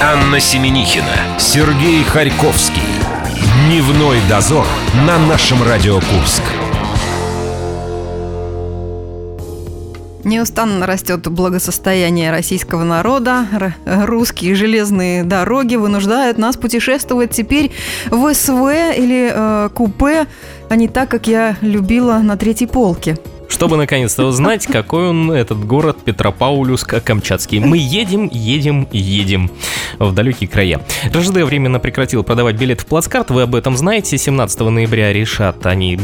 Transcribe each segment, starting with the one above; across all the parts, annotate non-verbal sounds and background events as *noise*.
Анна Семенихина, Сергей Харьковский. Дневной дозор на нашем Радио Курск. Неустанно растет благосостояние российского народа. Русские железные дороги вынуждают нас путешествовать теперь в СВ или э, купе, а не так, как я любила на третьей полке. Чтобы наконец-то узнать, какой он, этот город Петропавловск-Камчатский. Мы едем, едем, едем в далекие края. РЖД временно прекратил продавать билет в плацкарт, вы об этом знаете. 17 ноября решат они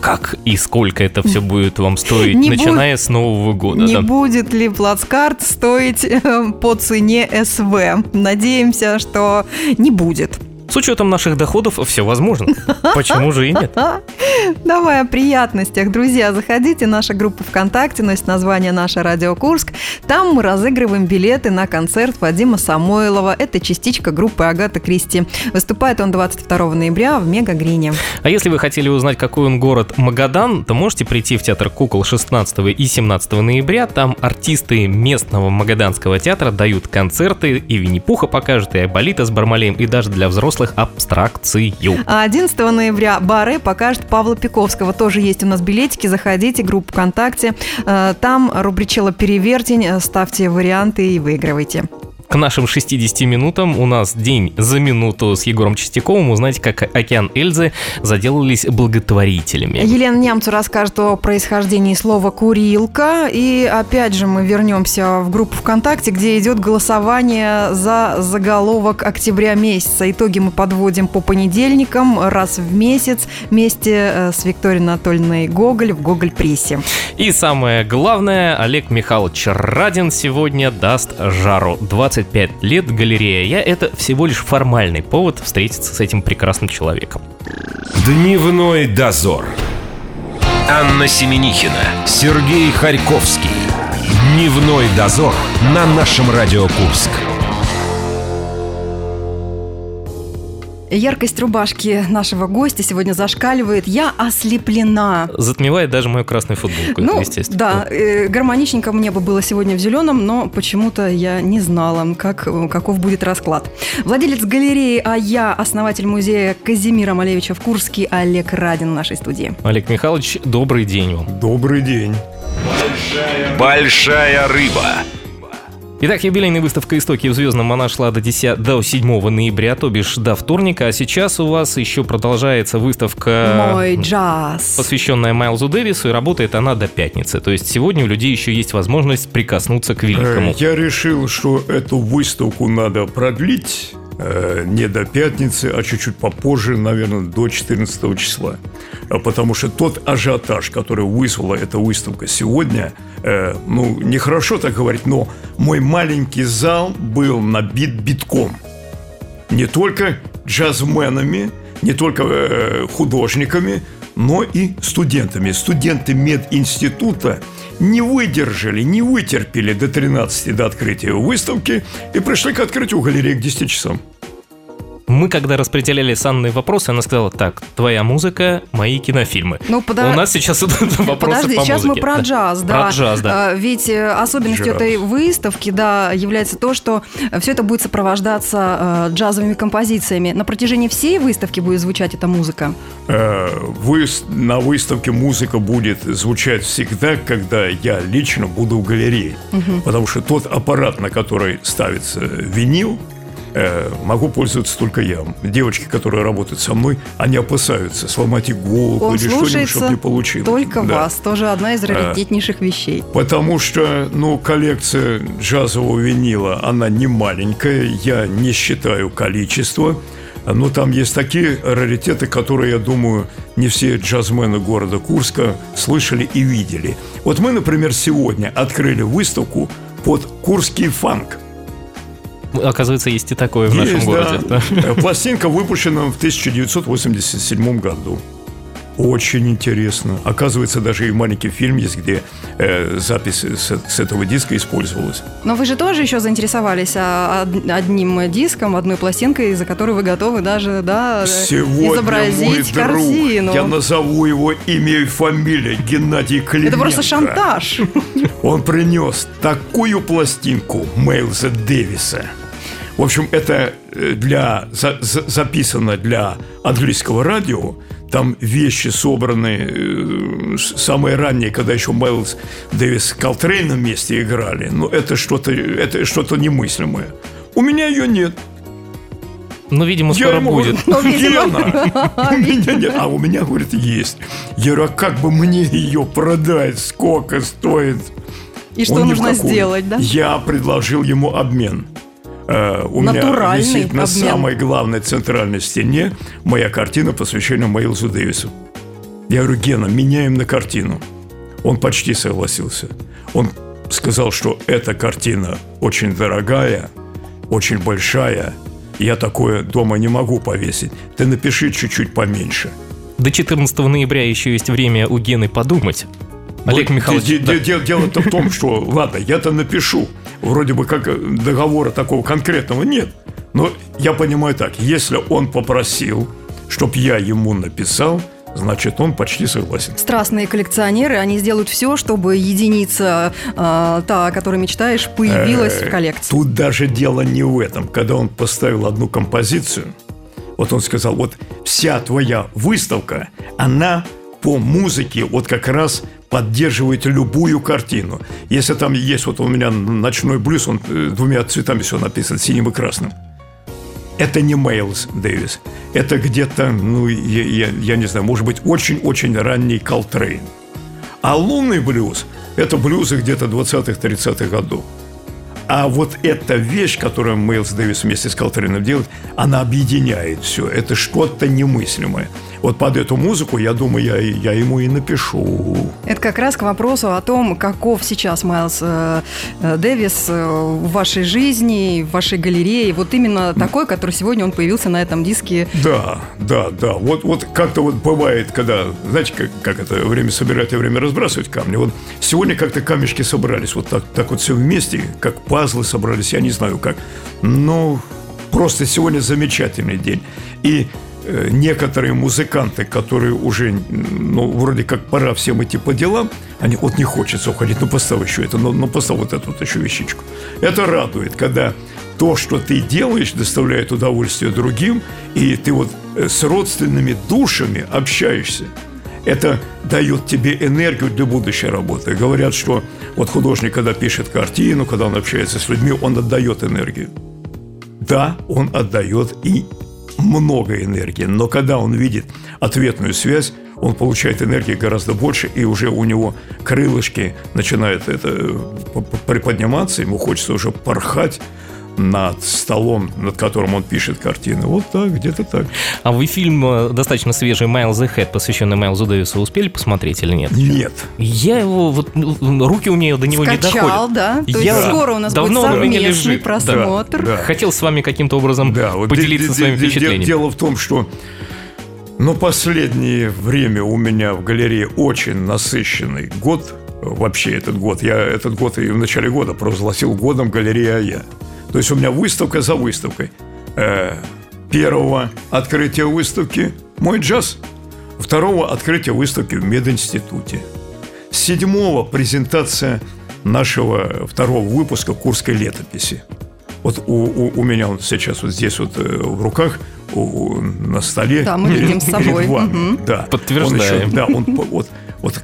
как и сколько это все будет вам стоить, Не начиная с Нового года. Не да. будет ли плацкарт стоить э, по цене СВ? Надеемся, что не будет. С учетом наших доходов все возможно. Почему же и нет? *laughs* Давай о приятностях. Друзья, заходите в нашу группу ВКонтакте, носит название «Наша Радио Курск». Там мы разыгрываем билеты на концерт Вадима Самойлова. Это частичка группы Агата Кристи. Выступает он 22 ноября в Мега Грине. А если вы хотели узнать, какой он город Магадан, то можете прийти в театр кукол 16 и 17 ноября. Там артисты местного магаданского театра дают концерты, и Винни-Пуха покажет, и Айболита с Бармалеем, и даже для взрослых абстракцию. А 11 ноября Баре покажет Павла Пиковского. Тоже есть у нас билетики. Заходите, группа ВКонтакте. Э, Там рубричела «Перевертень». Ставьте варианты и выигрывайте. К нашим 60 минутам у нас день за минуту с Егором Чистяковым. Узнаете, как океан Эльзы заделались благотворителями. Елена Нямцу расскажет о происхождении слова «курилка». И опять же мы вернемся в группу ВКонтакте, где идет голосование за заголовок октября месяца. Итоги мы подводим по понедельникам раз в месяц вместе э, с Викторией Анатольевной Гоголь в Гоголь-прессе. И самое главное, Олег Михайлович Радин сегодня даст жару. 25 лет галерея. Я это всего лишь формальный повод встретиться с этим прекрасным человеком. Дневной дозор. Анна Семенихина, Сергей Харьковский. Дневной дозор на нашем Радио Курск. Яркость рубашки нашего гостя сегодня зашкаливает. Я ослеплена. Затмевает даже мою красную футболку, Ну, естественно. да, э, гармоничненько мне бы было сегодня в зеленом, но почему-то я не знала, как, э, каков будет расклад. Владелец галереи «А я», основатель музея Казимира Малевича в Курске Олег Радин в нашей студии. Олег Михайлович, добрый день вам. Добрый день. Большая рыба. Итак, юбилейная выставка «Истоки в звездном» она шла до, 10, до 7 ноября, то бишь до вторника, а сейчас у вас еще продолжается выставка... Мой джаз. посвященная Майлзу Дэвису, и работает она до пятницы. То есть сегодня у людей еще есть возможность прикоснуться к Э, великому. Я решил, что эту выставку надо продлить э, не до пятницы, а чуть-чуть попозже, наверное, до 14 числа. А Потому что тот ажиотаж, который вызвала эта выставка сегодня, э, ну, нехорошо так говорить, но мой маленький зал был набит битком. Не только джазменами, не только э, художниками, но и студентами. Студенты мединститута не выдержали, не вытерпели до 13 до открытия выставки и пришли к открытию галереи к 10 часам. Мы когда распределяли с Анной вопросы, она сказала, так, твоя музыка, мои кинофильмы. Ну, пода- У нас сейчас идут *laughs* вопросы Подожди, по сейчас музыке. мы про Да. джаз, да. Про джаз, да. А, Ведь э, особенностью Джаз. этой выставки, да, является то, что все это будет сопровождаться э, джазовыми композициями. На протяжении всей выставки будет звучать эта музыка. Э, выс- на выставке музыка будет звучать всегда, когда я лично буду в галерее. Потому что тот аппарат, на который ставится винил, э, могу пользоваться только я. Девочки, которые работают со мной, они опасаются сломать иголку Он или что-нибудь, чтобы не получилось. только Да. вас. Тоже одна из раритетнейших вещей. Потому что, ну, коллекция джазового винила, она не маленькая, я не считаю количество, но там есть такие раритеты, которые, я думаю, не все джазмены города Курска слышали и видели. Вот мы, например, сегодня открыли выставку под курский фанк. Оказывается, есть и такое в нашем Есть, городе. да. Э, Пластинка выпущена в 1987 году. Очень интересно. Оказывается, даже и маленький фильм есть, где э, запись с, с этого диска использовалась. Но вы же тоже еще заинтересовались а, од- одним диском, одной пластинкой, за которую вы готовы даже да, Сегодня изобразить мой друг, картину. я назову его имя и фамилия, Геннадий Клименко. Это просто шантаж. Он принес такую пластинку Мейлза Дэвиса. В общем, это э, для, за, за, записано для английского радио. Там вещи собраны э, самые ранние, когда еще Майлз Дэвис с Колтрейном вместе играли. Но это что-то это что-то немыслимое. У меня ее нет. Ну, видимо, Я скоро ему будет. говорю, Ну, видимо. Гена, *laughs* у меня нет. А у меня, говорит, есть. Я говорю, а как бы мне ее продать? Сколько стоит? И что Он нужно сделать, да? Я предложил ему обмен. Э, У меня висит на обмен. самой главной центральной стене моя картина, посвященная Мейлзу Дэвису. Я говорю, Гена, меняем на картину. Он почти согласился. Он сказал, что эта картина очень дорогая, очень большая. Я такое дома не могу повесить. Ты напиши чуть-чуть поменьше. До 14 ноября еще есть время у Гены подумать. Олег Михайлович, да. де- де- Дело-то в том, что, ладно, я-то напишу. Вроде бы как э, договора такого конкретного нет. Но я понимаю так, если он попросил, чтоб я ему написал, значит, он почти согласен. Страстные коллекционеры, они сделают все, чтобы единица, э, та, о которой мечтаешь, появилась в коллекции. Тут даже дело не в этом. Когда он поставил одну композицию, вот он сказал, вот вся твоя выставка, она по музыке вот как раз поддерживает любую картину. Если там есть, вот у меня ночной блюз, он э, двумя цветами все написан, синим и красным. Это не Мейлс Дэвис. Это где-то, ну, я, я- я не знаю, может быть, очень-очень ранний Колтрейн. А лунный блюз – это блюзы где-то 20-30-х годов. А вот эта вещь, которую Мейлс Дэвис вместе с Колтрейном делает, она объединяет все. Это что-то немыслимое. Вот под эту музыку, я думаю, я, я ему и напишу. Это как раз к вопросу о том, каков сейчас Майлз э, э, Дэвис э, в вашей жизни, в вашей галерее. Вот именно такой, который сегодня он появился на этом диске. Да, да, да. Вот, вот как-то вот бывает, когда, знаете, как, как это время собирать и время разбрасывать камни. Вот сегодня как-то камешки собрались, вот так, так вот все вместе, как пазлы собрались, я не знаю как. Но просто сегодня замечательный день. И некоторые музыканты, которые уже, ну, вроде как пора всем идти по делам, они, вот не хочется уходить, ну, поставь еще это, ну, ну поставь вот эту вот еще вещичку. Это радует, когда то, что ты делаешь, доставляет удовольствие другим, и ты вот э, с родственными душами общаешься. Это дает тебе энергию для будущей работы. Говорят, что вот художник, когда пишет картину, когда он общается с людьми, он отдает энергию. Да, он отдает и много энергии, но когда он видит ответную связь, он получает энергии гораздо больше, и уже у него крылышки начинают это э, приподниматься, ему хочется уже порхать над столом, над которым он пишет картины. Вот так, где-то так. А вы фильм э, достаточно свежий «Майлз the Head», посвященный Майлзу Дэвису, успели посмотреть или нет? Нет. Я его, вот, ну, руки у меня до него не Скачал, доходят. да? То Я есть скоро у нас давно будет совместный лежит. Да, просмотр. да. Хотел с вами каким-то образом Да, вот поделиться де- своими впечатлениями. Дело в том, что ну, последнее время у меня в галерее очень насыщенный год. Вообще этот год. Я этот год и в начале года провозгласил годом галереи АЯ. То есть у меня выставка за выставкой. Э, Первого открытия выставки «Мой джаз». Второго открытия выставки в мединституте. Седьмого презентация нашего второго выпуска Курской летописи. Вот у, у- у меня он сейчас вот здесь вот э, в руках, у- у- на столе. Да, мы перед- видим с собой. перед вами. Мгм. Да. Подтверждаем. Он еще- да, он по- вот, вот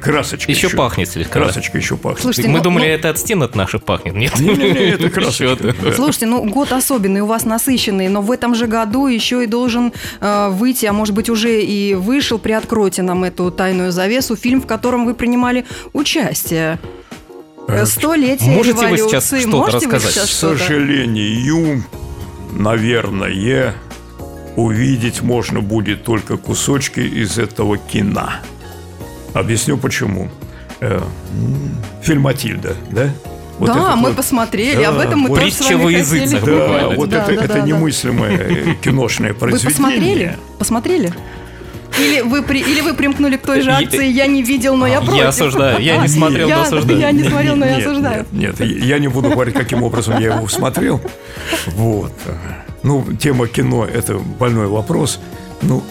красочка Еще пахнет слегка, да. Красочка еще пахнет. Слушайте, Мы ну- думали, ну- это от стен от наших пахнет. Нет, Не-не-не, это Еще *laughs* красочка. одна. да. Слушайте, ну год особенный, у вас насыщенный, но в этом же году еще и должен э, выйти, а может быть уже и вышел, приоткройте нам эту тайную завесу, фильм, в котором вы принимали участие. Э, Столетие можете вы революции. сейчас что-то вы рассказать? сейчас К что-то? сожалению, наверное, увидеть можно будет только кусочки из этого кино. Объясню почему. Э, Фильм «Матильда», да? Вот да, мы вот- посмотрели, Да, об этом мы вот тоже с вами во хотели. языцах Да, буквально. вот Да, это, да, это да, да. немыслимое э, киношное Вы произведение. посмотрели? Посмотрели? Или вы, при- или вы примкнули к той же акции «Я не видел, но я против»? Я осуждаю. Я не смотрел, но Я- осуждаю. Я не смотрел, но я осуждаю. Нет, нет, я не буду говорить, каким образом я его смотрел. Вот. Ну, тема кино – это больной вопрос. Ну,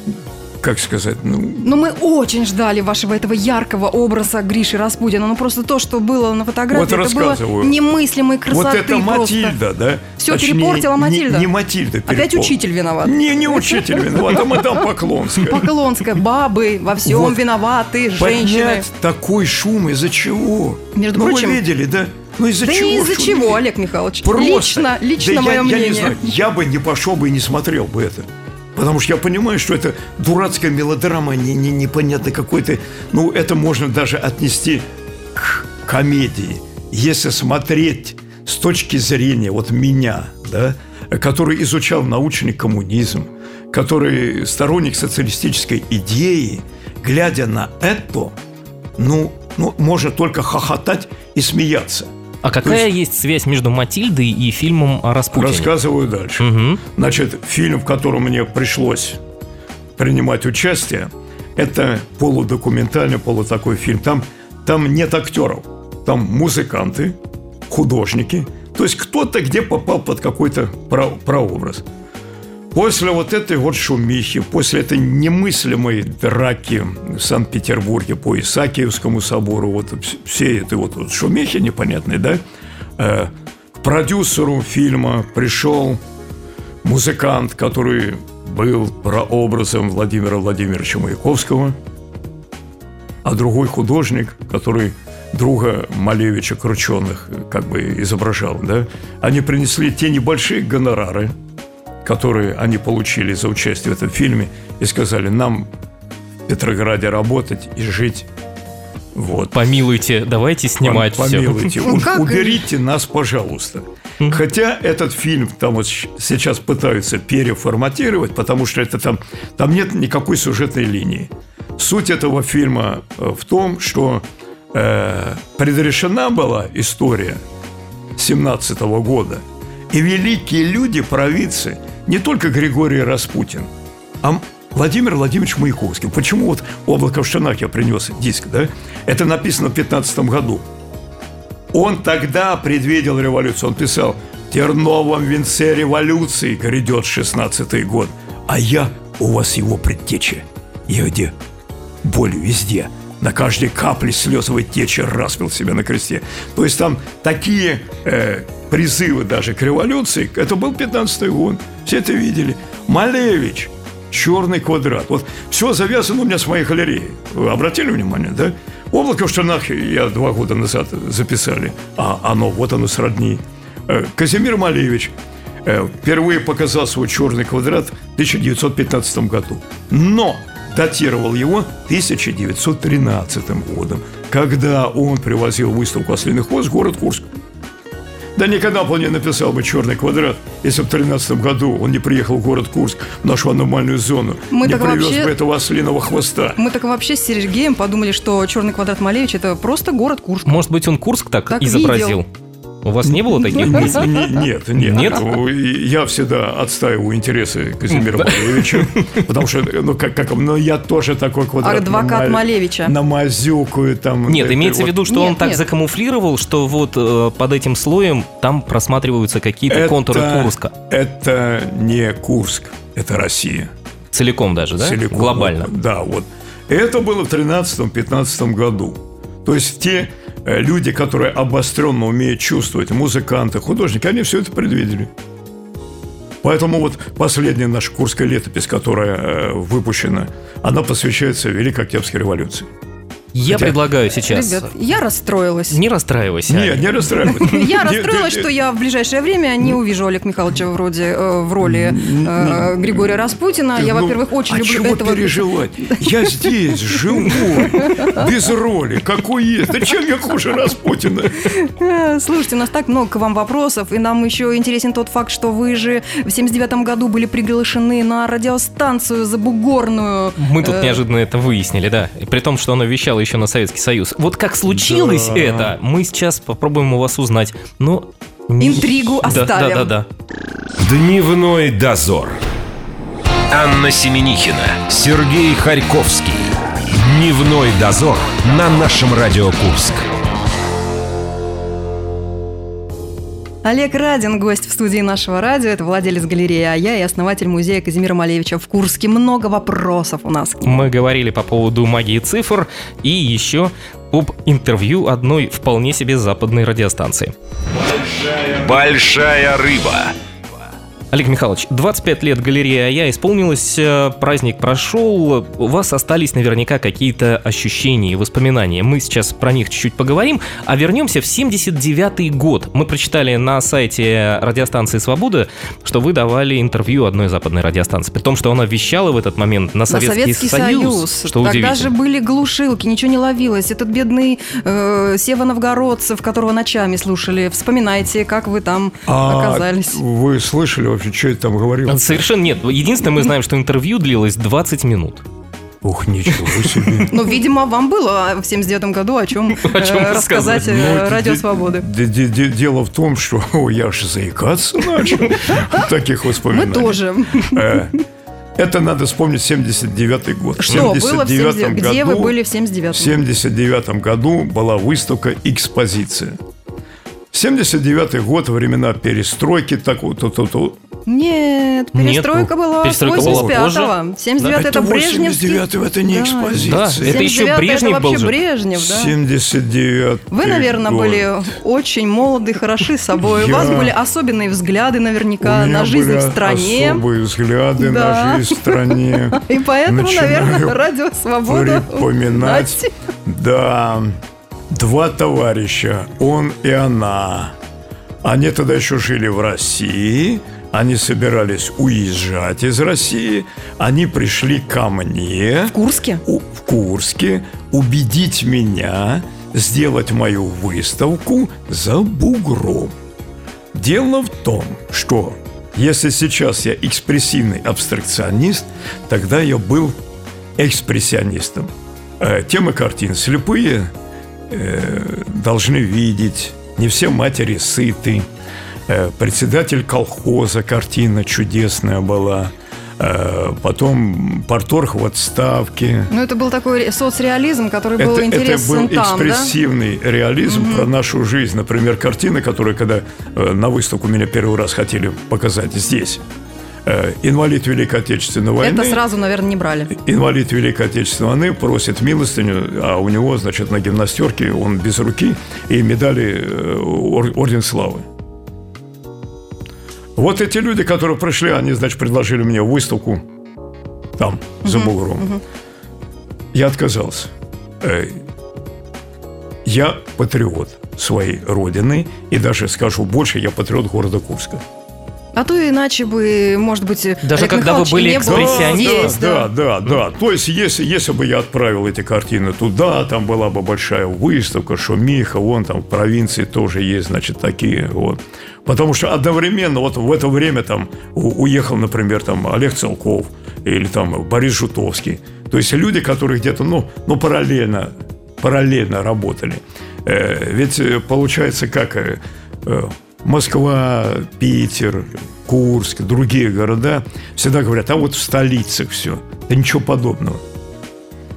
как сказать, ну, Но мы очень ждали вашего этого яркого образа Гриши Распутина. Ну просто то, что было на фотографии, Вот это было немыслимой красоты. вот это просто. Матильда, да? Всё Все Точнее, перепортила не- Матильда. Не, Матильда Опять перепортила. учитель виноват. Не, не учитель виноват, а мадам Поклонская. Поклонская, бабы, во всем Вот. виноваты, женщины. Поднять такой шум из-за чего? Между ну, прочим- вы видели, да? Ну из-за Да чего? из-за чего, Олег Михайлович. Просто. Лично, лично Да мое я, мнение. Я не знаю, я бы не пошел бы и не смотрел бы это. Потому что я понимаю, что это дурацкая мелодрама, не, не, непонятно какой-то... Ну, это можно даже отнести к комедии. Если смотреть с точки зрения вот меня, да, который изучал научный коммунизм, который сторонник социалистической идеи, глядя на это, ну, ну можно только хохотать и смеяться. А какая есть- есть связь между Матильдой и фильмом о Распутине? Рассказываю дальше. Мгм. Значит, фильм, в котором мне пришлось принимать участие, это полудокументальный, полутакой фильм. Там, там нет актеров, там музыканты, художники. То есть кто-то где попал под какой-то про- прообраз. После вот этой вот шумихи, после этой немыслимой драки в Санкт-Петербурге по Исаакиевскому собору, вот вс- все этой вот, вот шумихи непонятной, да, э, к продюсеру фильма пришел музыкант, который был прообразом Владимира Владимировича Маяковского, а другой художник, который друга Малевича Крученых как бы изображал, да, они принесли те небольшие гонорары, которые они получили за участие в этом фильме, и сказали, нам в Петрограде работать и жить. Вот. Помилуйте, давайте снимать Пом- все. Помилуйте, *laughs* Ну, у- как? уберите нас, пожалуйста. Хотя этот фильм там вот сейчас пытаются переформатировать, потому что это там, там нет никакой сюжетной линии. Суть этого фильма э, в том, что э, предрешена была история 17 года, и великие люди, провидцы, не только Григорий Распутин, а Владимир Владимирович Маяковский. Почему вот «Облако в штанах» я принес диск, да? Это написано в 15 году. Он тогда предвидел революцию. Он писал, в терновом венце революции грядет 16-й год, а я у вас его предтеча. Я где? Боль везде. На каждой капле слезовой течи распил себя на кресте. То есть там такие э, призывы даже к революции. Это был 15-й год. Все это видели. Малевич, черный квадрат. Вот все завязано у меня с моей галереей. Вы обратили внимание, да? Облако в штанах я два года назад записали. А оно, вот оно сродни. Э, Казимир Малевич э, впервые показал свой черный квадрат в 1915 году. Но датировал его 1913 годом, когда он привозил выставку «Ослиный хвост» в город Курск. Да никогда бы он не написал бы «Черный квадрат», если в 13 году он не приехал в город Курск, в нашу аномальную зону, Мы не привез вообще- бы этого ослиного хвоста. Мы так вообще с Сергеем подумали, что Черный квадрат Малевич это просто город Курск. Может быть, он Курск так, Так изобразил? У вас не было таких мыслей? Не- Нет, нет. Нет? Ну, Я всегда отстаиваю интересы Казимира Малевича, потому что, ну, как, как, ну, я тоже такой квадрат. Адвокат Малевича. Намазюкаю там. Нет, имеется в виду, что Нет, он так закамуфлировал, что вот э, под этим слоем там просматриваются какие-то контуры Курска. Это не Курск, это Россия. Целиком даже, да? Целиком. Глобально. Да, вот. Это было в 13-15 году. То есть те люди, которые обостренно умеют чувствовать, музыканты, художники, они все это предвидели. Поэтому вот последняя наша курская летопись, которая э, выпущена, она посвящается Великой Октябрьской революции. Я Хотя- предлагаю сейчас... Ребят, я расстроилась. Не расстраивайся. Не, Аня. не расстраивайтесь. *laughs* Я расстроилась, что я в ближайшее время не увижу Олега Михайловича вроде э, в роли э, Григория Распутина. Я, Ну, во-первых, очень а люблю чего этого. переживать? *laughs* Я здесь, живой, без роли, какой есть. Да чем я хуже Распутина? Э, Слушайте, у нас так много к вам вопросов, и нам еще интересен тот факт, что вы же в 79 году были приглашены на радиостанцию забугорную. Мы тут неожиданно это выяснили, да. При том, что оно вещало еще на Советский Союз. Вот как случилось Да. это, мы сейчас попробуем у вас узнать. Но... не- Интригу Да, оставим. Да, да, да. Дневной дозор. Анна Семенихина, Сергей Харьковский. Дневной дозор на нашем Радио Курск. Олег Радин, гость в студии нашего радио, это владелец галереи, а я и основатель музея Казимира Малевича в Курске. Много вопросов у нас. к нему. Мы говорили по поводу магии цифр и еще об интервью одной вполне себе западной радиостанции. Большая рыба. Олег Михайлович, 25 лет галереи «А исполнилось, э, праздник прошел, у вас остались наверняка какие-то ощущения и воспоминания. Мы сейчас про них чуть-чуть поговорим, а вернемся в 79 год. Мы прочитали на сайте радиостанции «Свобода», что вы давали интервью одной западной радиостанции, при том, что она вещала в этот момент на Советский, на Советский Союз, Союз. что Тогда же были глушилки, ничего не ловилось. Этот бедный э, Сева Новгородцев, которого ночами слушали. Вспоминайте, как вы там А оказались. вы слышали вообще, что я там говорил? Совершенно нет. Единственное, мы знаем, что интервью длилось 20 минут. Ух, ничего себе. *laughs* Ну, видимо, вам было в 79 году о чем, *laughs* О чем э, рассказать э, Ну, Радио Свободы. де- де- де- Дело в том, что *laughs* о, я же заикаться начал от таких Мы воспоминаний. тоже. Э, Это надо вспомнить 79 год. Что было в 79 79 Где вы году- были в В 79 79 году была выставка «Экспозиция». 79 год, времена перестройки, так вот, вот, вот, вот. Нет, Нет, перестройка ну, была перестройка с была 85-го. 79 это Брежневский. 89 это не Да. экспозиция. Да, это еще 79 Брежнев это был вообще же. Брежнев, да. 79 Вы, наверное, год. были очень молоды, хороши собой. У Я- вас были особенные взгляды наверняка У на жизнь были в стране. особые взгляды Да. на жизнь в стране. *laughs* И поэтому, Начинаю наверное, Радио Свобода. припоминать. Да, два товарища, он и она. Они тогда еще жили в России, они собирались уезжать из России, они пришли ко мне В Курске? у- в Курске убедить меня сделать мою выставку за бугром. Дело в том, что если сейчас я экспрессивный абстракционист, тогда я был экспрессионистом. Э, темы картин слепые э, должны видеть, не все матери сыты. Э, председатель колхоза картина чудесная была. Э, потом порторг в отставке. Ну, это был такой ре- соцреализм, который был Это, это интересен был там, да? экспрессивный реализм про нашу жизнь. Например, картина, которую когда э, на выставку меня первый раз хотели показать здесь. Инвалид Великой Отечественной войны. Это сразу, наверное, не брали. Инвалид Великой Отечественной войны просит милостыню, а у него, значит, на гимнастерке он без руки и медали ор- Орден Славы. Вот эти люди, которые пришли, они, значит, предложили мне выставку там, за бугром. Я отказался. Э, Я патриот своей родины, и даже скажу больше, я патриот города Курска. А то иначе бы, может быть, Даже Олег когда вы были экспрессионистом. здесь, да, да, да, То есть, если, если бы я отправил эти картины туда, там была бы большая выставка, шумиха, вон там в провинции тоже есть, значит, такие вот. Потому что одновременно вот в это время там уехал, например, там Олег Целков или там Борис Жутовский. То есть люди, которые где-то, ну, ну параллельно, параллельно работали. Э, ведь э, получается как э, э, Москва, Питер, Курск, другие города всегда говорят, а вот в столицах все. Да ничего подобного.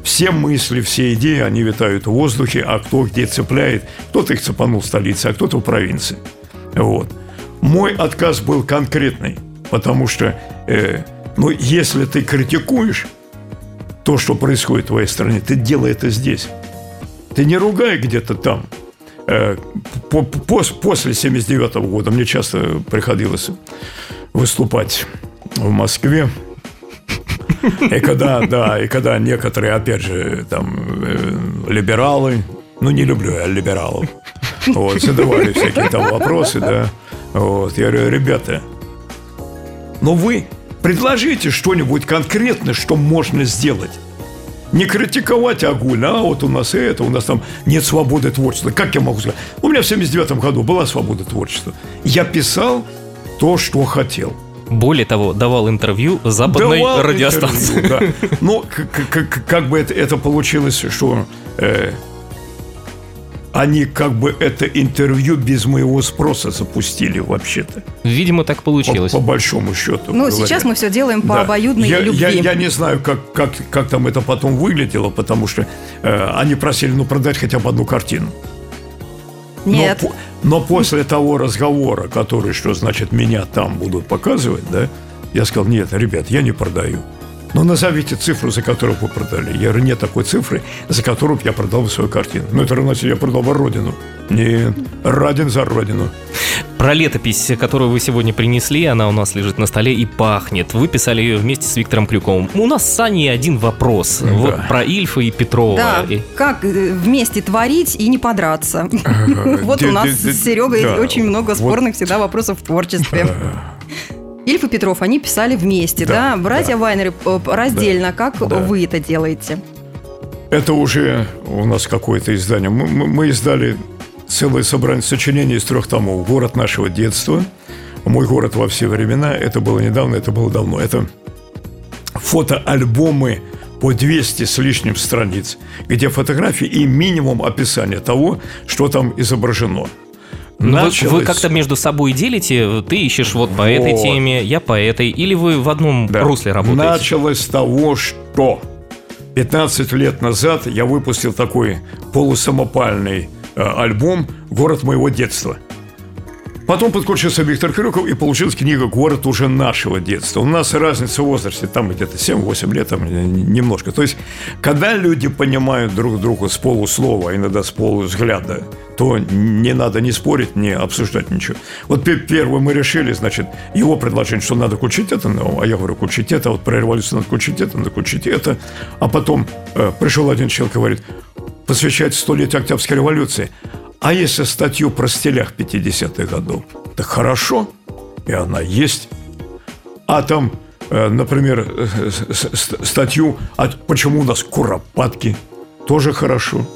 Все мысли, все идеи, они витают в воздухе, а кто где цепляет, кто-то их цепанул в столице, а кто-то в провинции. Вот. Мой отказ был конкретный, потому что, э, ну, если ты критикуешь то, что происходит в твоей стране, ты делай это здесь. Ты не ругай где-то там. Э, по- пос- После 79 года мне часто приходилось выступать в Москве. И когда, да, и когда некоторые, опять же, там, э, либералы, ну, не люблю я либералов, вот, задавали всякие там вопросы, да, вот, я говорю, ребята, ну вы предложите что-нибудь конкретное, что можно сделать. Не критиковать огульно, а вот у нас это, у нас там нет свободы творчества. Как я могу сказать? У меня в 79 году была свобода творчества. Я писал то, что хотел. Более того, давал интервью западной Давал радиостанции. интервью, да. Ну, как бы это, это получилось, что э, они как бы это интервью без моего спроса запустили вообще-то. Видимо, так По, получилось. по большому счету. Ну, говоря. сейчас мы все делаем по Да. обоюдной я, любви. Я, я не знаю, как, как, как там это потом выглядело, потому что э, они просили, ну, продать хотя бы одну картину. Но Нет. по- Но, после того разговора, который, что значит, меня там будут показывать, да, я сказал, нет, ребят, я не продаю. Но назовите цифру, за которую вы продали. Я говорю, нет такой цифры, за которую я продал бы свою картину. Ну, это равно, я продал бы Родину. Нет, Радин за Родину. Про летопись, которую вы сегодня принесли, она у нас лежит на столе и пахнет. Вы писали ее вместе с Виктором Крюковым. У нас с Саней один вопрос. Да. Вот про Ильфа и Петрова. Да, как э, вместе творить и не подраться. *laughs* Вот у нас с Серегой очень много спорных всегда вопросов в творчестве. Ильф и Петров, они писали вместе, да? Братья Вайнеры э, раздельно. Как вы это делаете? Это уже у нас какое-то издание. Мы издали целое собрание сочинений из трех томов. «Город нашего детства», «Мой город во все времена». Это было недавно, это было давно. Это фотоальбомы по 200 с лишним страниц, где фотографии и минимум описания того, что там изображено. Началось... Вы, вы как-то между собой делите, ты ищешь вот по вот. этой теме, я по этой, или вы в одном да. русле работаете? Началось с того, что 15 лет назад я выпустил такой полусамопальный Э, альбом «Город моего детства». Потом подключился Виктор Крюков, и получилась книга «Город уже нашего детства». У нас разница в возрасте, там где-то 7-8 лет, там немножко. То есть, когда люди понимают друг друга с полуслова, иногда с полувзгляда, то не надо ни спорить, ни обсуждать ничего. Вот первое мы решили, значит, его предложение, что надо включить это, ну, а я говорю, включить это, а вот про революцию надо включить это, надо включить это. А потом э, пришел один человек и говорит, посвящает столетию Октябрьской революции. А если статью про стилях 50-х годов? Так хорошо, и она есть. А там, э, например, э, статью а «Почему у нас куропатки?» Тоже хорошо.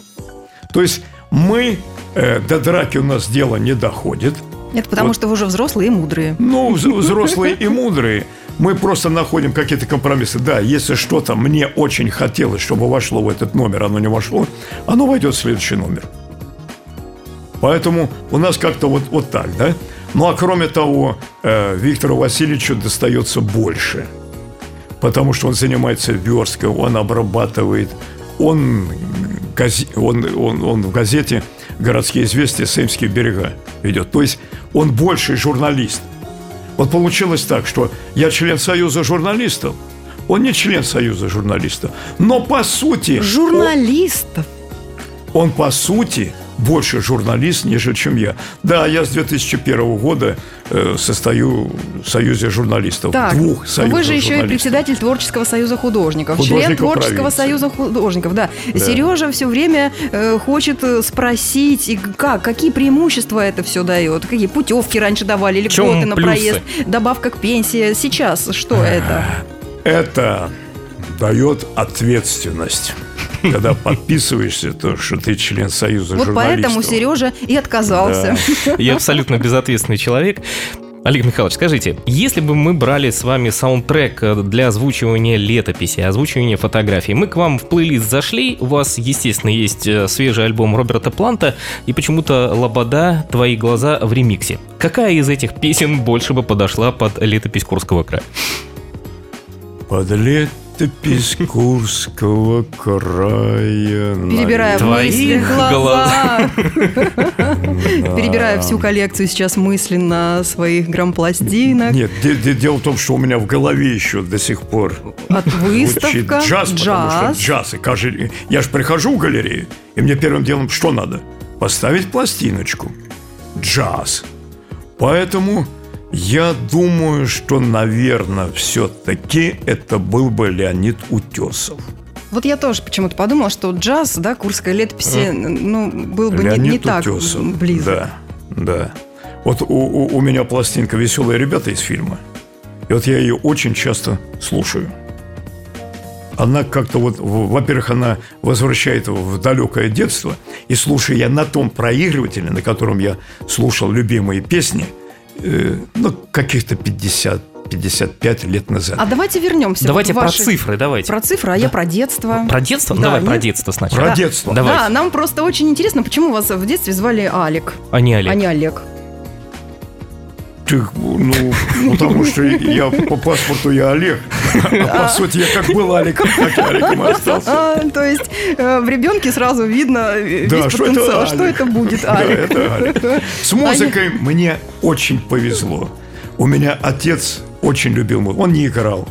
То есть мы, э, до драки у нас дело не доходит. Это потому, вот. что вы уже взрослые и мудрые. Ну, взрослые и мудрые. Мы просто находим какие-то компромиссы. Да, если что-то мне очень хотелось, чтобы вошло в этот номер, оно не вошло, оно войдет в следующий номер. Поэтому у нас как-то вот, вот так, да? Ну, а кроме того, э, Виктору Васильевичу достается больше. Потому что он занимается версткой, он обрабатывает, он, он, он, он в газете «Городские известия. Сеймские берега» ведет. То есть он больше журналист – вот получилось так, что я член Союза журналистов, он не член Союза журналистов, но по сути... Журналистов? Он, он по сути больше журналист, нежели чем я. Да, я с 2001 года э, состою в Союзе журналистов. Так, двух союзов Вы же еще и председатель Творческого союза художников, художников член Творческого провинции. союза художников. Да. да. Сережа все время э, хочет э, спросить, и как, какие преимущества это все дает, какие путевки раньше давали, или льготы на проезд, добавка к пенсии. Сейчас что это? Это дает ответственность когда подписываешься, то что ты член Союза вот журналистов. Вот поэтому Сережа и отказался. Да. Я абсолютно безответственный человек. Олег Михайлович, скажите, если бы мы брали с вами саундтрек для озвучивания летописи, озвучивания фотографий, мы к вам в плейлист зашли, у вас, естественно, есть э, свежий альбом Роберта Планта и почему-то «Лобода. Твои глаза» в ремиксе. Какая из этих песен больше бы подошла под летопись Курского края? Под лет летопись Курского края. Перебирая мысли, глаза. Перебирая всю коллекцию сейчас мысленно своих грампластинок. Нет, дело в том, что у меня в голове еще до сих пор От выставка, джаз, потому что джаз. И каждый, я же прихожу в галерею, и мне первым делом что надо? Поставить пластиночку. Джаз. Поэтому я думаю, что, наверное, все-таки это был бы Леонид Утесов. Вот я тоже почему-то подумала, что джаз, да, Курская летописи, ну, был бы Леонид не, не так близок. Да, да. Вот у, у, у меня пластинка «Веселые ребята» из фильма. И вот я ее очень часто слушаю. Она как-то вот, во-первых, она возвращает в далекое детство. И слушая я на том проигрывателе, на котором я слушал любимые песни – Э, ну, каких-то 50 55 лет назад. А давайте вернемся. Давайте вот ваши... про цифры, давайте. Про цифры, а да. я про детство. Про детство? Да, Давай нет? про детство сначала. Про да. детство. Давайте. Да, нам просто очень интересно, почему вас в детстве звали Алик, а не Олег. А не Олег. Ты, ну, потому что я по паспорту я Олег, а по сути я как был Олег, как я Олегом остался. А, то есть э, в ребенке сразу видно э, весь потенциал, что это будет Олег. С музыкой мне очень повезло. У меня отец очень любил музыку. Он не играл.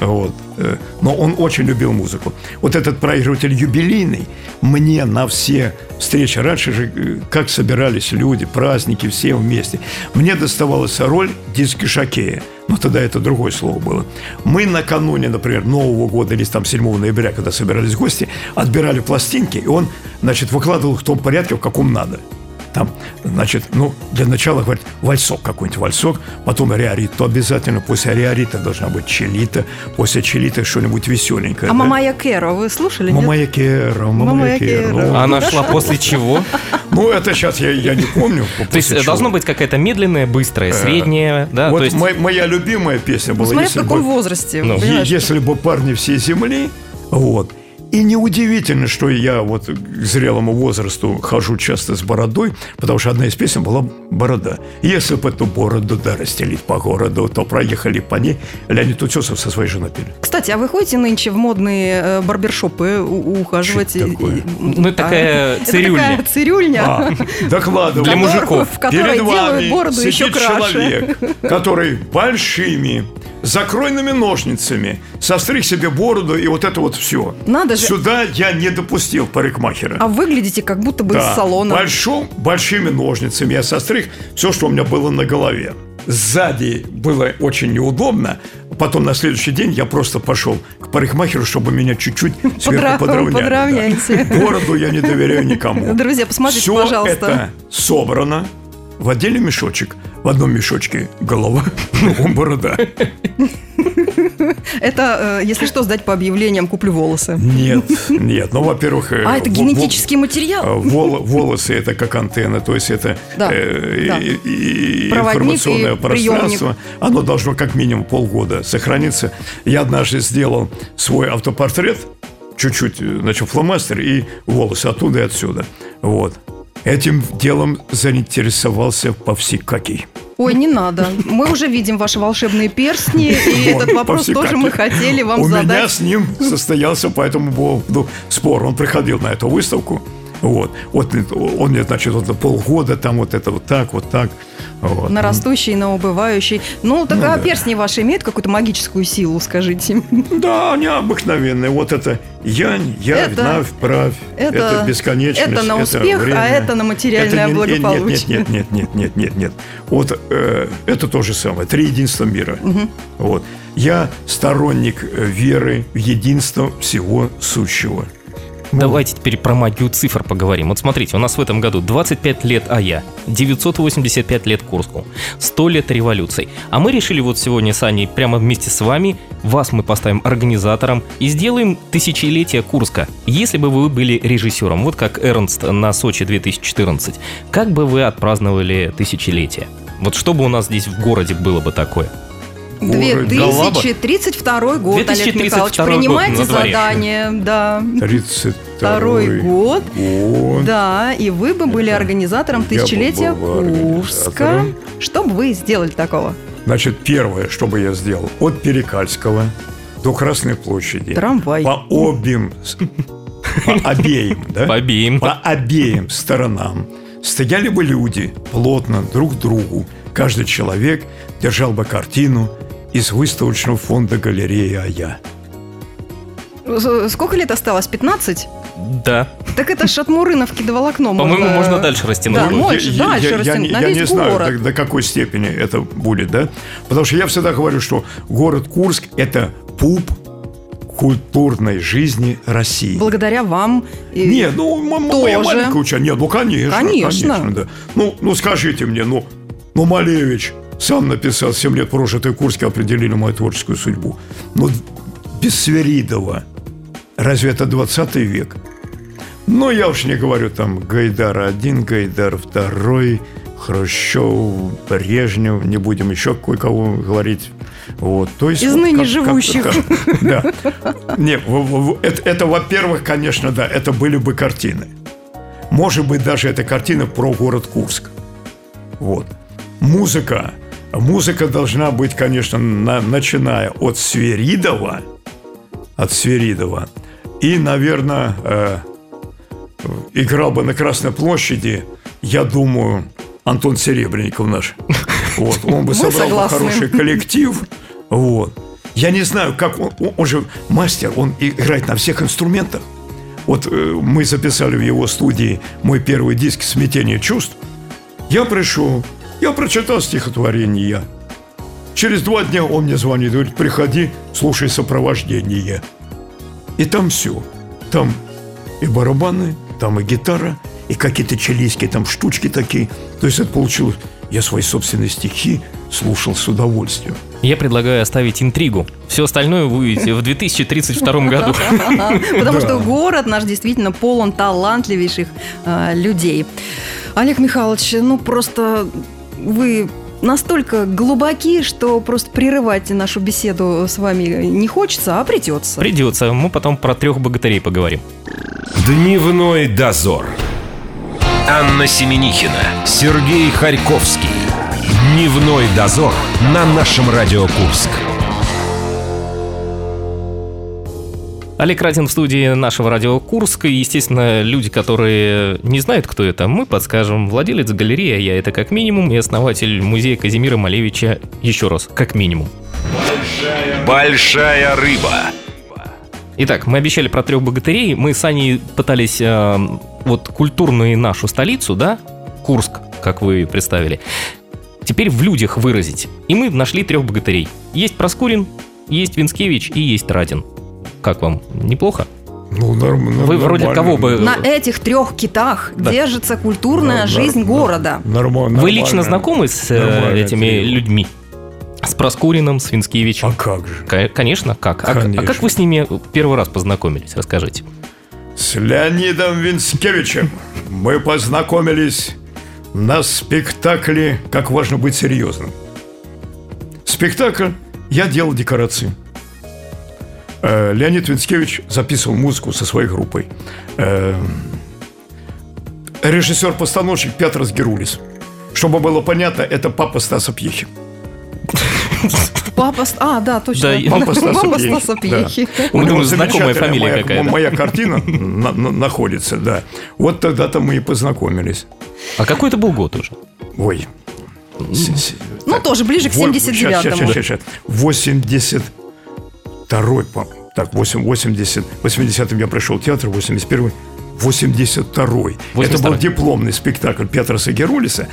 Вот. Э, но он очень любил музыку. Вот этот проигрыватель юбилейный мне на все встречи, раньше же э, как собирались люди, праздники, все вместе, мне доставалась роль диски-шокея. Но тогда это другое слово было. Мы накануне, например, Нового года или там 7 ноября, когда собирались гости, отбирали пластинки, и он, значит, выкладывал их в том порядке, в каком надо – там, значит, ну, для начала, говорит, вальсок какой-нибудь, вальсок, потом риорито обязательно, после риорита должна быть челита, после челита что-нибудь веселенькое. А да? Мамая Керо вы слушали? Мамая Керо, Мамая Керо. Ну, Она шла после чего? Ну, это сейчас я, я не помню. То есть чего. должно быть какая-то медленная, быстрая, средняя, да? Вот есть... моя любимая песня была... Ну, смотря в каком бы, возрасте. Ну, если бы парни всей земли, вот, и неудивительно, что я вот к зрелому возрасту хожу часто с бородой, потому что одна из песен была «Борода». Если бы эту бороду да расстелить по городу, то проехали по ней. Леонид Утесов со своей женой пели. Кстати, а вы ходите нынче в модные э, барбершопы ухаживать? Что такое? Ну, это такая цирюльня. Это такая цирюльня. А, докладываю. Для мужиков. В которой Перед вами бороду сидит еще краше. человек, который большими закройными ножницами состриг себе бороду и вот это вот все. Надо же. Сюда я не допустил парикмахера. А выглядите как будто бы да, из салона. Большим, большими ножницами я состриг все, что у меня было на голове. Сзади было очень неудобно. Потом на следующий день я просто пошел к парикмахеру, чтобы меня чуть-чуть сверху Подра- подровняли. подровняйте. Да. Бороду я не доверяю никому. Друзья, посмотрите, Все пожалуйста. это собрано в отделе мешочек. В одном мешочке голова, другом *laughs* борода. *laughs* Это, э, если что, сдать по объявлениям «Куплю волосы». Нет, нет. Ну, во-первых... э, А, это генетический материал? э, вол- волосы это как антенна, то есть это информационное пространство. Оно должно как минимум полгода сохраниться. Я однажды сделал свой автопортрет, чуть-чуть, значит, фломастер и волосы оттуда и отсюда. Вот. Этим делом заинтересовался Повсикакий. Ой, не надо. Мы уже видим ваши волшебные перстни, и Вот, этот вопрос тоже мы хотели вам У меня задать. с ним состоялся по этому поводу спор. Он приходил на эту выставку. Вот. Вот он мне, значит, вот полгода там вот это вот так, вот так. Вот. На растущий, на убывающий. Ну, так Ну а да. перстни ваши имеют какую-то магическую силу, скажите? Да, необыкновенные. Вот это янь, явь, Это- навь, правь. это- Это, бесконечность. это на успех, а время. это на материальное Это не- благополучие. Нет, нет, нет, нет, нет, нет, нет. Вот э, это то же самое. Три единства мира. Вот. Я сторонник э, веры в единство всего сущего. Давайте теперь про магию цифр поговорим. Вот смотрите, у нас в этом году 25 лет АЯ, 985 лет Курску, 100 лет революций. А мы решили вот сегодня с Аней прямо вместе с вами, вас мы поставим организатором и сделаем тысячелетие Курска. Если бы вы были режиссером, вот как Эрнст на Сочи 2014, как бы вы отпраздновали тысячелетие? Вот что бы у нас здесь в городе было бы такое? Голова. 2032 год, Олег 2032 Михайлович. год Принимайте задание, да. 32 Второй год. год. Да, и вы бы были организатором тысячелетия Курска. Что бы вы сделали такого? Значит, первое, что бы я сделал, от Перекальского до Красной площади. Трамвай. По обеим, по обеим, да? По обеим. По обеим сторонам стояли бы люди плотно друг к другу. Каждый человек держал бы картину из выставочного фонда галереи «Ая». С- Сколько лет осталось? 15? Да. Так это ж от Мурыновки до волокно По-моему, можно дальше растянуть. Да, я, дальше я- я растянуть, не- я весь не знаю, город. до, до какой степени это будет, да? Потому что я всегда говорю, что город Курск – это пуп культурной жизни России. Благодаря вам. и- Не, ну, м- моя Тоже. маленькая учеба. Нет, ну, конечно. Конечно. да. Ну, ну, скажите мне, ну, ну, Малевич сам написал «Семь лет прожитый в Курске определили мою творческую судьбу». Ну, без Сверидова. Разве это 20 век? Ну, я уж не говорю там Гайдар один, Гайдар второй, Хрущев, Брежнев, не будем еще кое-кого говорить. Вот, то есть Из вот ныне как- живущих. как- да. Не, это, это, во-первых, конечно, да, это были бы картины. Может быть, даже это картина про город Курск. Вот. Музыка. Музыка должна быть, конечно, на- начиная от Сверидова, от Сверидова, и, наверное, э, играл бы на Красной площади, я думаю, Антон Серебренников наш. Вот, он бы собрал бы хороший коллектив. Вот. Я не знаю, как он, он, он же мастер, он играет на всех инструментах. Вот э, мы записали в его студии мой первый диск «Смятение чувств». Я пришел, я прочитал стихотворение. Через два дня он мне звонит, говорит, приходи, слушай сопровождение. И там все. Там и барабаны, там и гитара, и какие-то чилийские там штучки такие. То есть это получилось... Я свои собственные стихи слушал с удовольствием. Я предлагаю оставить интригу. Все остальное вы увидите в 2032 *laughs* году. Потому что город наш действительно полон талантливейших э, людей. Олег Михайлович, ну просто вы настолько глубоки, что просто прерывать нашу беседу с вами не хочется, а придется. Придется. Мы потом про трех богатырей поговорим. Дневной дозор. Анна Семенихина, Сергей Харьковский. Дневной дозор на нашем Радио Курск. Олег Радин в студии нашего радио Курска. И, естественно, люди, которые не знают, кто это, мы подскажем. Владелец галереи, а я это как минимум, и основатель музея Казимира Малевича еще раз, как минимум. Большая рыба. Итак, мы обещали про трех богатырей. Мы с Аней пытались э, вот культурную нашу столицу, да, Курск, как вы представили, теперь в людях выразить. И мы нашли трех богатырей. Есть Проскурин, есть Винскевич и есть Радин. Как вам? Неплохо? Ну, норм, Вы вроде кого бы... На этих трех китах Да. держится культурная Да, жизнь да, города. Нормально. Вы лично знакомы с э, Нормально, этими Кирилл. людьми? С Проскуриным, с Винскевичем? А как же? Ка- Конечно, как? А- А, Конечно. как вы с ними первый раз познакомились? Расскажите. С Леонидом Винскевичем мы познакомились на спектакле «Как важно быть серьезным». Спектакль я делал декорации. Э, Леонид Винскевич записывал музыку со своей группой. Э, Режиссер-постановщик Петр Сгерулис. Чтобы было понятно, это папа Стаса Пьехи. Папа... А, да, точно. Да, Папа Стаса Папа Пьехи, Стаса да. У У него знакомая фамилия моя, какая-то. Моя картина на- на- находится, да. Вот тогда-то мы и познакомились. А какой это был год уже? Ой. Ну, так, тоже ближе к вот, 79-му. Сейчас, сейчас, сейчас. 82 по Так, 8, 80, 80-м я пришел в театр, 81-й, 82-й. Это 82-й. был дипломный спектакль Петра Сагерулиса.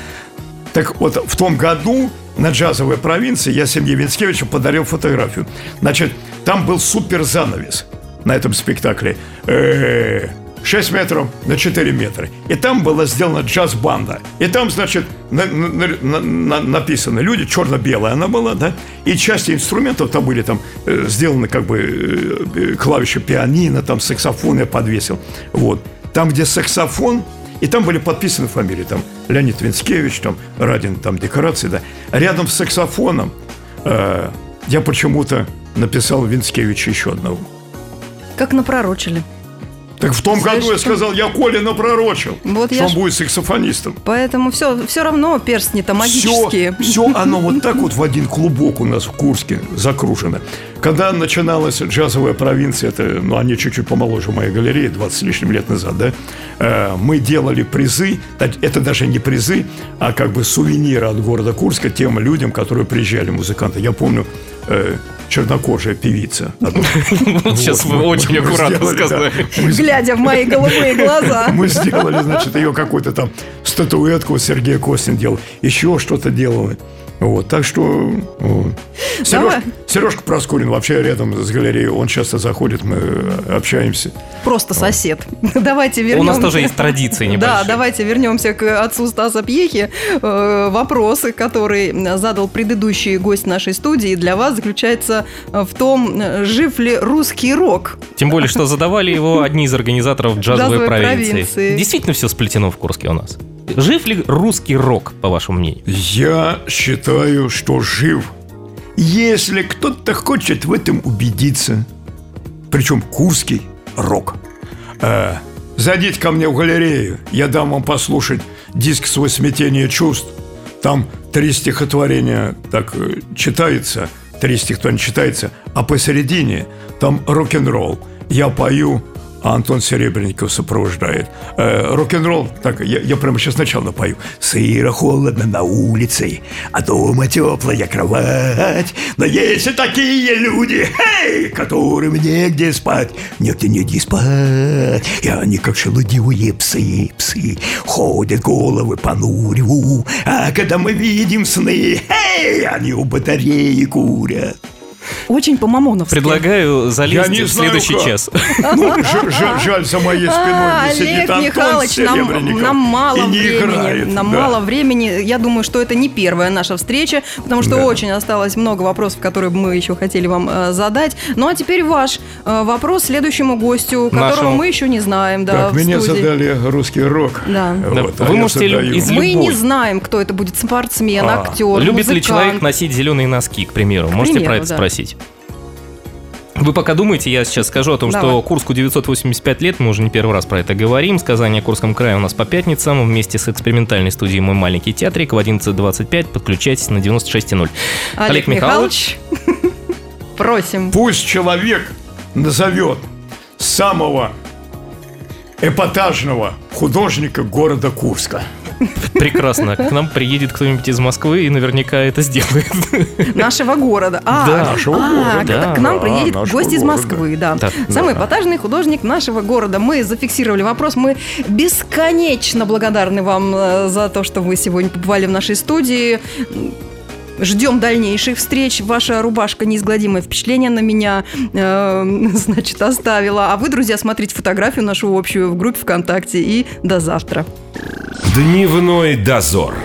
Так вот, в том году на джазовой провинции я семье Винскевича подарил фотографию. Значит, там был супер занавес на этом спектакле. Э, 6 метров на 4 метра. И там была сделана джаз-банда. И там, значит, на- на- на- на- написано люди, черно-белая она была, да, и части инструментов там были там э, сделаны как бы э, э, клавиши пианино, там саксофон я подвесил. Вот. Там, где саксофон, и там были подписаны фамилии, там Леонид Винскевич, там Радин, там декорации, да. Рядом с саксофоном э, я почему-то написал Винскевича еще одного. Как напророчили. Так в том Знаешь, году я сказал, я Коля напророчил, Вот что он ж- будет саксофонистом. Поэтому все, все равно перстни-то магические. Все, все оно вот так вот в один клубок у нас в Курске закружено. Когда начиналась джазовая провинция, это, ну, они чуть-чуть помоложе моей галереи, 20 с лишним лет назад, да, э, мы делали призы, это даже не призы, а как бы сувениры от города Курска тем людям, которые приезжали, музыканты. Я помню, э, чернокожая певица. *laughs* Вот сейчас вы очень аккуратно сказали. Глядя в мои голубые *laughs* глаза. мы сделали, значит, ее какую-то там статуэтку Сергей Костин делал, еще что-то делали. Вот, так что вот. Давай. Сереж- Сережка Проскурин вообще рядом с галереей, он часто заходит, мы э, общаемся. Просто сосед. *laughs* Давайте вернемся. У нас тоже есть традиции *laughs* Да, небольшие. давайте вернемся к отцу Стаса Пьехи. Э, Вопросы, который задал предыдущий гость нашей студии, для вас заключается в том, э, жив ли русский рок. Тем более, что задавали его одни из организаторов джазовой, Джазовой провинции. провинции. Действительно все сплетено в Курске у нас. Жив ли русский рок, по вашему мнению? Я считаю, что жив. Если кто-то хочет в этом убедиться, причем курский рок, э, зайдите ко мне в галерею, я дам вам послушать диск «Свой смятение чувств». Там три стихотворения так э, читается, три стихотворения читается, а посередине там рок-н-ролл. Я пою а Антон Серебренников сопровождает. Э, рок-н-ролл, так, я, я прямо сейчас сначала напою. Сыро, холодно на улице, а дома теплая кровать. Но есть и такие люди, эй, которым негде спать, негде негде спать. И они, как шелудивые псы, псы, ходят головы понурю. А когда мы видим сны, эй, они у батареи курят. Очень по-мамоновски. Предлагаю залезть не в следующий как. час. Ну, ж- ж- жаль, за моей спиной А, не сидит Олег Антон Михайлович, нам, нам мало и не времени. играет. Нам да. мало времени. Я думаю, что это не первая наша встреча, потому что Да. очень осталось много вопросов, которые мы еще хотели вам э, задать. Ну а теперь ваш э, вопрос следующему гостю, которого Нашему. мы еще не знаем. Да, Так, в меня студии. задали русский рок. Да. Вот, Да, а вы можете из Мы не любой. знаем, кто это будет спортсмен, А, актер, Любит ли музыкант. человек носить зеленые носки, к примеру? Можете примеру, про это да. спросить? Вы пока думаете, я сейчас скажу о том, Давай. что Курску 985 лет, мы уже не первый раз про это говорим. Сказание о Курском крае у нас по пятницам вместе с экспериментальной студией «Мой маленький театрик» в 11.25. Подключайтесь на 96.0. Олег, Михайлович, просим. Пусть человек назовет самого эпатажного художника города Курска. Прекрасно. К нам приедет кто-нибудь из Москвы и наверняка это сделает. Нашего города. А, Да. Нашего а, города. к- Да, к нам да, приедет нашего гость из. Москвы, да. Да, Самый да. эпатажный художник нашего города. Мы зафиксировали вопрос. Мы бесконечно благодарны вам э, за то, что вы сегодня побывали в нашей студии. Ждем дальнейших встреч. Ваша рубашка неизгладимое впечатление на меня, э, *laughs* значит, оставила. А вы, друзья, смотрите фотографию нашу общую в группе ВКонтакте. И до завтра. Дневной дозор.